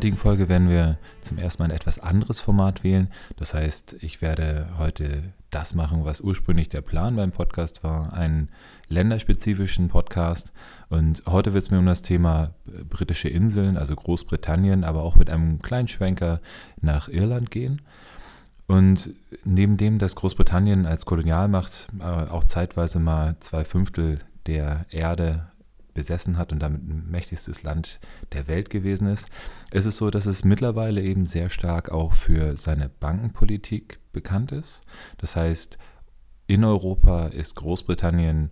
heutigen Folge werden wir zum ersten Mal ein etwas anderes Format wählen. Das heißt, ich werde heute das machen, was ursprünglich der Plan beim Podcast war, einen länderspezifischen Podcast. Und heute wird es mir um das Thema britische Inseln, also Großbritannien, aber auch mit einem kleinen Schwenker nach Irland gehen. Und neben dem, dass Großbritannien als Kolonialmacht äh, auch zeitweise mal zwei Fünftel der Erde besessen hat und damit mächtigstes Land der Welt gewesen ist, ist es so, dass es mittlerweile eben sehr stark auch für seine Bankenpolitik bekannt ist. Das heißt, in Europa ist Großbritannien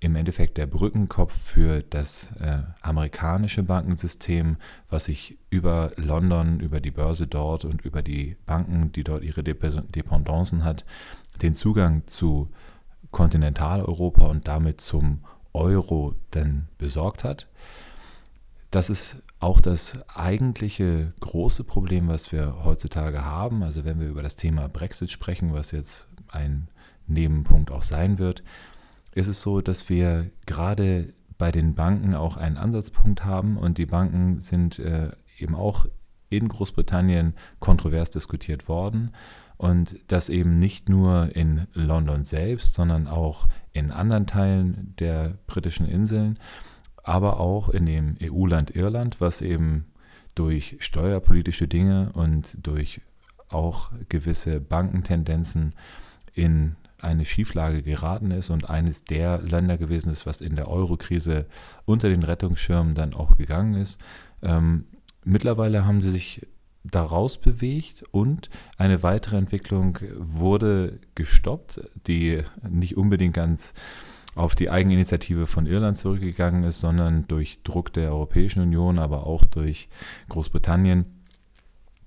im Endeffekt der Brückenkopf für das äh, amerikanische Bankensystem, was sich über London, über die Börse dort und über die Banken, die dort ihre Dependancen hat, den Zugang zu Kontinentaleuropa und damit zum Euro dann besorgt hat. Das ist auch das eigentliche große Problem, was wir heutzutage haben. Also wenn wir über das Thema Brexit sprechen, was jetzt ein Nebenpunkt auch sein wird, ist es so, dass wir gerade bei den Banken auch einen Ansatzpunkt haben und die Banken sind äh, eben auch in Großbritannien kontrovers diskutiert worden und das eben nicht nur in London selbst, sondern auch in anderen Teilen der britischen Inseln, aber auch in dem EU-Land Irland, was eben durch steuerpolitische Dinge und durch auch gewisse Bankentendenzen in eine Schieflage geraten ist und eines der Länder gewesen ist, was in der Eurokrise unter den Rettungsschirmen dann auch gegangen ist. Ähm, mittlerweile haben sie sich daraus bewegt und eine weitere Entwicklung wurde gestoppt, die nicht unbedingt ganz auf die Eigeninitiative von Irland zurückgegangen ist, sondern durch Druck der Europäischen Union, aber auch durch Großbritannien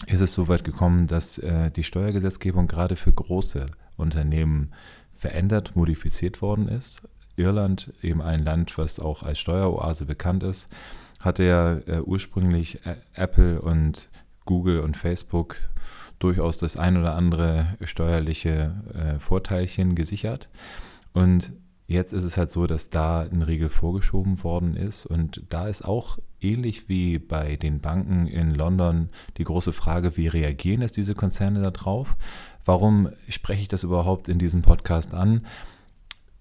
ist es so weit gekommen, dass äh, die Steuergesetzgebung gerade für große Unternehmen verändert, modifiziert worden ist. Irland, eben ein Land, was auch als Steueroase bekannt ist, hatte ja äh, ursprünglich äh, Apple und Google und Facebook durchaus das ein oder andere steuerliche äh, Vorteilchen gesichert. Und jetzt ist es halt so, dass da ein Riegel vorgeschoben worden ist. Und da ist auch ähnlich wie bei den Banken in London die große Frage, wie reagieren jetzt diese Konzerne darauf? Warum spreche ich das überhaupt in diesem Podcast an?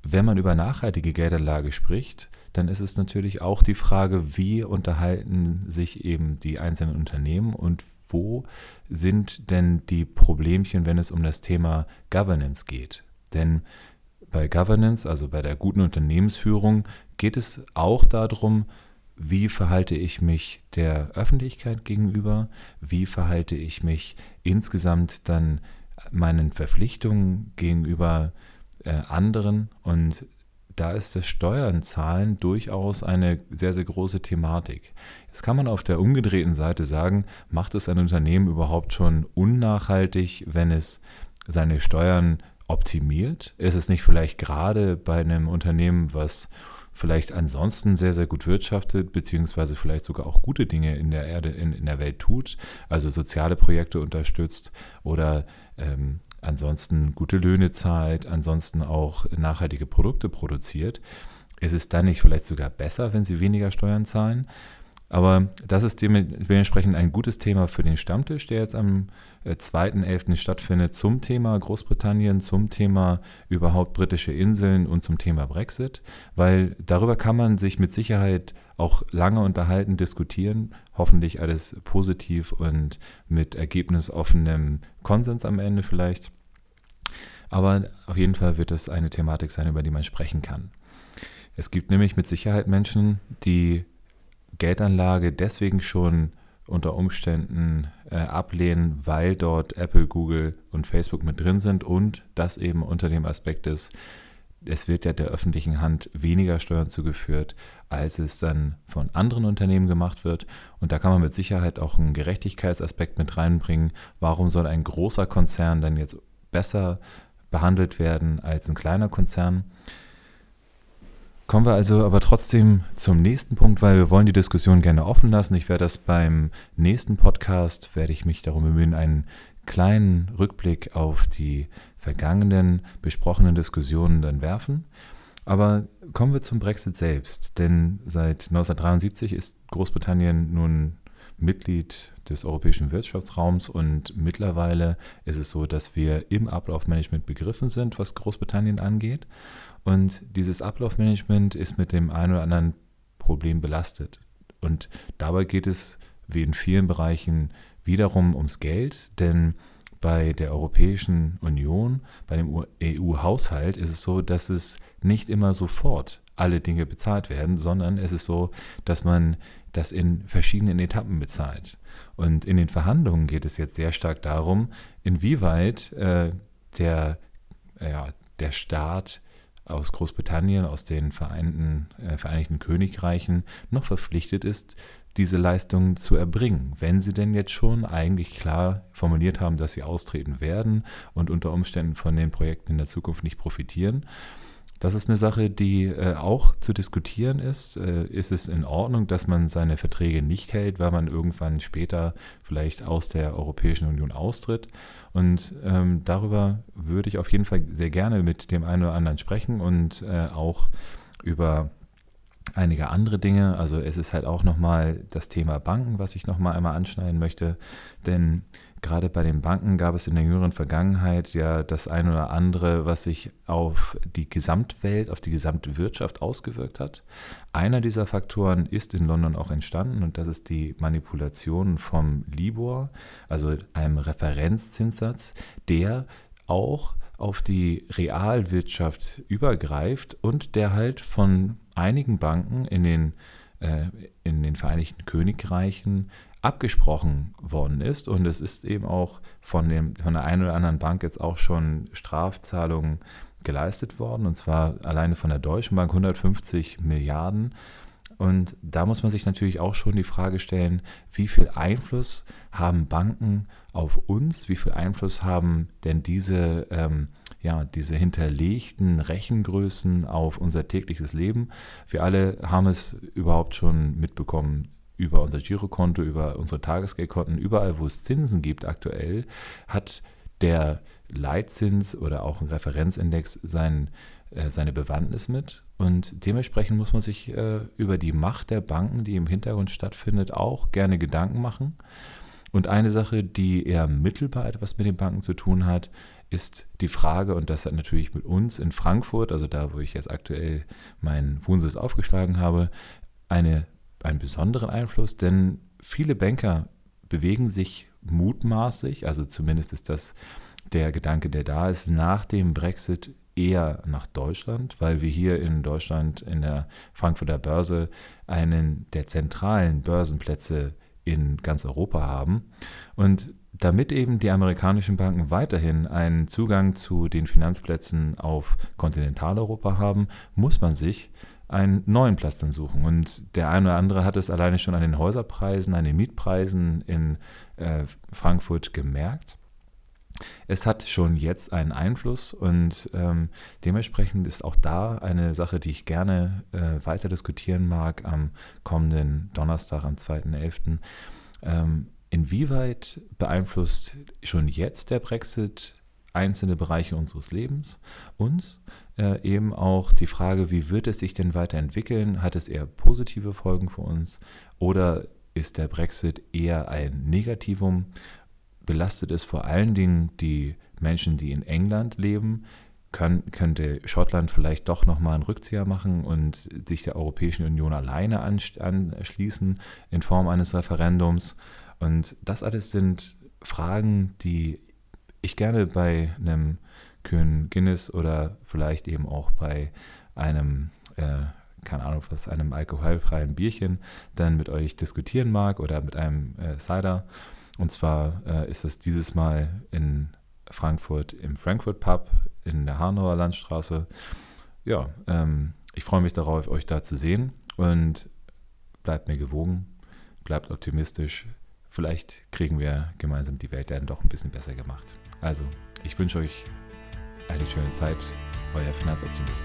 Wenn man über nachhaltige Geldanlage spricht, dann ist es natürlich auch die Frage, wie unterhalten sich eben die einzelnen Unternehmen und wo sind denn die Problemchen, wenn es um das Thema Governance geht? Denn bei Governance, also bei der guten Unternehmensführung, geht es auch darum, wie verhalte ich mich der Öffentlichkeit gegenüber, wie verhalte ich mich insgesamt dann meinen Verpflichtungen gegenüber äh, anderen und da ist das Steuern zahlen durchaus eine sehr, sehr große Thematik. Jetzt kann man auf der umgedrehten Seite sagen, macht es ein Unternehmen überhaupt schon unnachhaltig, wenn es seine Steuern optimiert? Ist es nicht vielleicht gerade bei einem Unternehmen, was vielleicht ansonsten sehr, sehr gut wirtschaftet, beziehungsweise vielleicht sogar auch gute Dinge in der Erde, in, in der Welt tut, also soziale Projekte unterstützt oder ähm, ansonsten gute Löhne zahlt, ansonsten auch nachhaltige Produkte produziert, ist es dann nicht vielleicht sogar besser, wenn sie weniger Steuern zahlen? Aber das ist dementsprechend ein gutes Thema für den Stammtisch, der jetzt am 2.11. Äh, stattfindet zum Thema Großbritannien, zum Thema überhaupt britische Inseln und zum Thema Brexit, weil darüber kann man sich mit Sicherheit auch lange unterhalten, diskutieren, hoffentlich alles positiv und mit ergebnisoffenem Konsens am Ende vielleicht. Aber auf jeden Fall wird es eine Thematik sein, über die man sprechen kann. Es gibt nämlich mit Sicherheit Menschen, die Geldanlage deswegen schon unter Umständen äh, ablehnen, weil dort Apple, Google und Facebook mit drin sind und das eben unter dem Aspekt ist, es wird ja der öffentlichen Hand weniger Steuern zugeführt, als es dann von anderen Unternehmen gemacht wird. Und da kann man mit Sicherheit auch einen Gerechtigkeitsaspekt mit reinbringen. Warum soll ein großer Konzern dann jetzt besser behandelt werden als ein kleiner Konzern? Kommen wir also aber trotzdem zum nächsten Punkt, weil wir wollen die Diskussion gerne offen lassen. Ich werde das beim nächsten Podcast, werde ich mich darum bemühen, einen kleinen Rückblick auf die vergangenen besprochenen Diskussionen dann werfen. Aber kommen wir zum Brexit selbst, denn seit 1973 ist Großbritannien nun Mitglied des europäischen Wirtschaftsraums und mittlerweile ist es so, dass wir im Ablaufmanagement begriffen sind, was Großbritannien angeht. Und dieses Ablaufmanagement ist mit dem einen oder anderen Problem belastet. Und dabei geht es wie in vielen Bereichen wiederum ums Geld, denn bei der Europäischen Union, bei dem EU-Haushalt ist es so, dass es nicht immer sofort alle Dinge bezahlt werden, sondern es ist so, dass man das in verschiedenen Etappen bezahlt. Und in den Verhandlungen geht es jetzt sehr stark darum, inwieweit äh, der, ja, der Staat aus Großbritannien, aus den Vereinten, äh, Vereinigten Königreichen noch verpflichtet ist, diese Leistungen zu erbringen, wenn sie denn jetzt schon eigentlich klar formuliert haben, dass sie austreten werden und unter Umständen von den Projekten in der Zukunft nicht profitieren. Das ist eine Sache, die äh, auch zu diskutieren ist. Äh, ist es in Ordnung, dass man seine Verträge nicht hält, weil man irgendwann später vielleicht aus der Europäischen Union austritt? Und ähm, darüber würde ich auf jeden Fall sehr gerne mit dem einen oder anderen sprechen und äh, auch über einige andere Dinge. Also es ist halt auch nochmal das Thema Banken, was ich nochmal einmal anschneiden möchte. Denn gerade bei den Banken gab es in der jüngeren Vergangenheit ja das ein oder andere, was sich auf die Gesamtwelt, auf die gesamte Wirtschaft ausgewirkt hat. Einer dieser Faktoren ist in London auch entstanden und das ist die Manipulation vom Libor, also einem Referenzzinssatz, der auch auf die Realwirtschaft übergreift und der halt von einigen Banken in den, äh, in den Vereinigten Königreichen abgesprochen worden ist. Und es ist eben auch von, dem, von der einen oder anderen Bank jetzt auch schon Strafzahlungen geleistet worden. Und zwar alleine von der Deutschen Bank 150 Milliarden. Und da muss man sich natürlich auch schon die Frage stellen, wie viel Einfluss haben Banken auf uns? Wie viel Einfluss haben denn diese, ähm, ja, diese hinterlegten Rechengrößen auf unser tägliches Leben? Wir alle haben es überhaupt schon mitbekommen über unser Girokonto, über unsere Tagesgeldkonten, überall, wo es Zinsen gibt aktuell, hat der Leitzins oder auch ein Referenzindex sein, äh, seine Bewandtnis mit. Und dementsprechend muss man sich äh, über die Macht der Banken, die im Hintergrund stattfindet, auch gerne Gedanken machen. Und eine Sache, die eher mittelbar etwas mit den Banken zu tun hat, ist die Frage, und das hat natürlich mit uns in Frankfurt, also da, wo ich jetzt aktuell meinen Wohnsitz aufgeschlagen habe, eine einen besonderen Einfluss, denn viele Banker bewegen sich mutmaßlich, also zumindest ist das der Gedanke, der da ist, nach dem Brexit eher nach Deutschland, weil wir hier in Deutschland in der Frankfurter Börse einen der zentralen Börsenplätze in ganz Europa haben. Und damit eben die amerikanischen Banken weiterhin einen Zugang zu den Finanzplätzen auf Kontinentaleuropa haben, muss man sich einen neuen Platz dann suchen. Und der eine oder andere hat es alleine schon an den Häuserpreisen, an den Mietpreisen in äh, Frankfurt gemerkt. Es hat schon jetzt einen Einfluss und ähm, dementsprechend ist auch da eine Sache, die ich gerne äh, weiter diskutieren mag am kommenden Donnerstag, am 2.11. Ähm, inwieweit beeinflusst schon jetzt der Brexit einzelne Bereiche unseres Lebens und äh, eben auch die Frage, wie wird es sich denn weiterentwickeln? Hat es eher positive Folgen für uns oder ist der Brexit eher ein Negativum? Belastet es vor allen Dingen die Menschen, die in England leben? Kann, könnte Schottland vielleicht doch nochmal einen Rückzieher machen und sich der Europäischen Union alleine anschließen in Form eines Referendums? Und das alles sind Fragen, die ich gerne bei einem kühlen Guinness oder vielleicht eben auch bei einem, äh, keine Ahnung, was, einem alkoholfreien Bierchen dann mit euch diskutieren mag oder mit einem äh, Cider. Und zwar äh, ist es dieses Mal in Frankfurt im Frankfurt Pub in der Hanauer Landstraße. Ja, ähm, ich freue mich darauf, euch da zu sehen und bleibt mir gewogen, bleibt optimistisch. Vielleicht kriegen wir gemeinsam die Welt dann doch ein bisschen besser gemacht. Also, ich wünsche euch eine schöne Zeit. Euer Finanzoptimist.